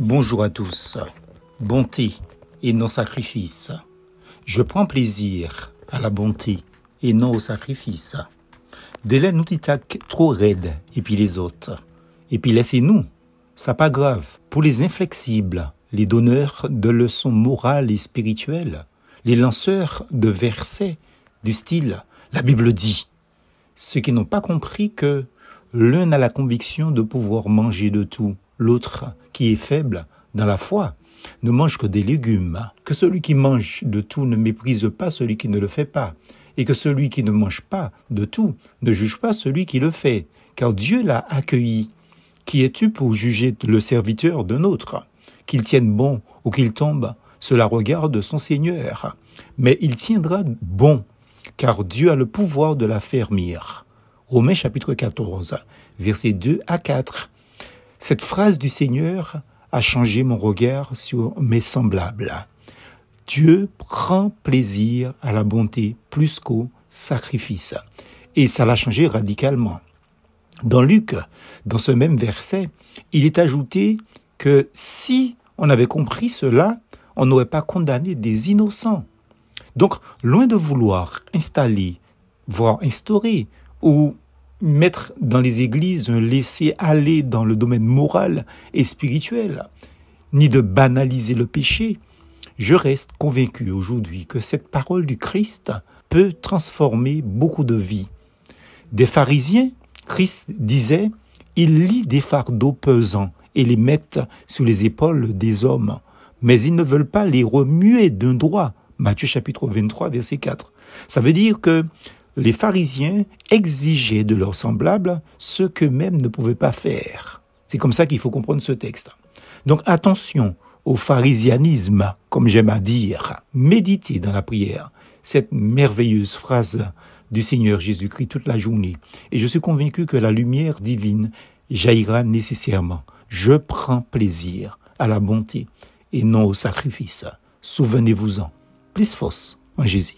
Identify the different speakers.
Speaker 1: Bonjour à tous. Bonté et non sacrifice. Je prends plaisir à la bonté et non au sacrifice. Délai nous trop raide et puis les autres. Et puis laissez-nous. Ça pas grave. Pour les inflexibles, les donneurs de leçons morales et spirituelles, les lanceurs de versets du style la Bible dit. Ceux qui n'ont pas compris que l'un a la conviction de pouvoir manger de tout, l'autre, qui est faible dans la foi, ne mange que des légumes, que celui qui mange de tout ne méprise pas celui qui ne le fait pas, et que celui qui ne mange pas de tout ne juge pas celui qui le fait, car Dieu l'a accueilli. Qui es-tu pour juger le serviteur d'un autre Qu'il tienne bon ou qu'il tombe, cela regarde son Seigneur. Mais il tiendra bon, car Dieu a le pouvoir de l'affermir. Romains chapitre 14, versets 2 à 4. Cette phrase du Seigneur a changé mon regard sur mes semblables. Dieu prend plaisir à la bonté plus qu'au sacrifice. Et ça l'a changé radicalement. Dans Luc, dans ce même verset, il est ajouté que si on avait compris cela, on n'aurait pas condamné des innocents. Donc, loin de vouloir installer, voire instaurer ou mettre dans les églises un laisser-aller dans le domaine moral et spirituel, ni de banaliser le péché, je reste convaincu aujourd'hui que cette parole du Christ peut transformer beaucoup de vies. Des pharisiens, Christ disait, ils lient des fardeaux pesants et les mettent sur les épaules des hommes, mais ils ne veulent pas les remuer d'un droit. Matthieu chapitre 23, verset 4. Ça veut dire que les pharisiens exigeaient de leurs semblables ce qu'eux-mêmes ne pouvaient pas faire. C'est comme ça qu'il faut comprendre ce texte. Donc attention au pharisianisme, comme j'aime à dire. Méditez dans la prière cette merveilleuse phrase du Seigneur Jésus-Christ toute la journée. Et je suis convaincu que la lumière divine jaillira nécessairement. Je prends plaisir à la bonté et non au sacrifice. Souvenez-vous-en. Plus force en Jésus.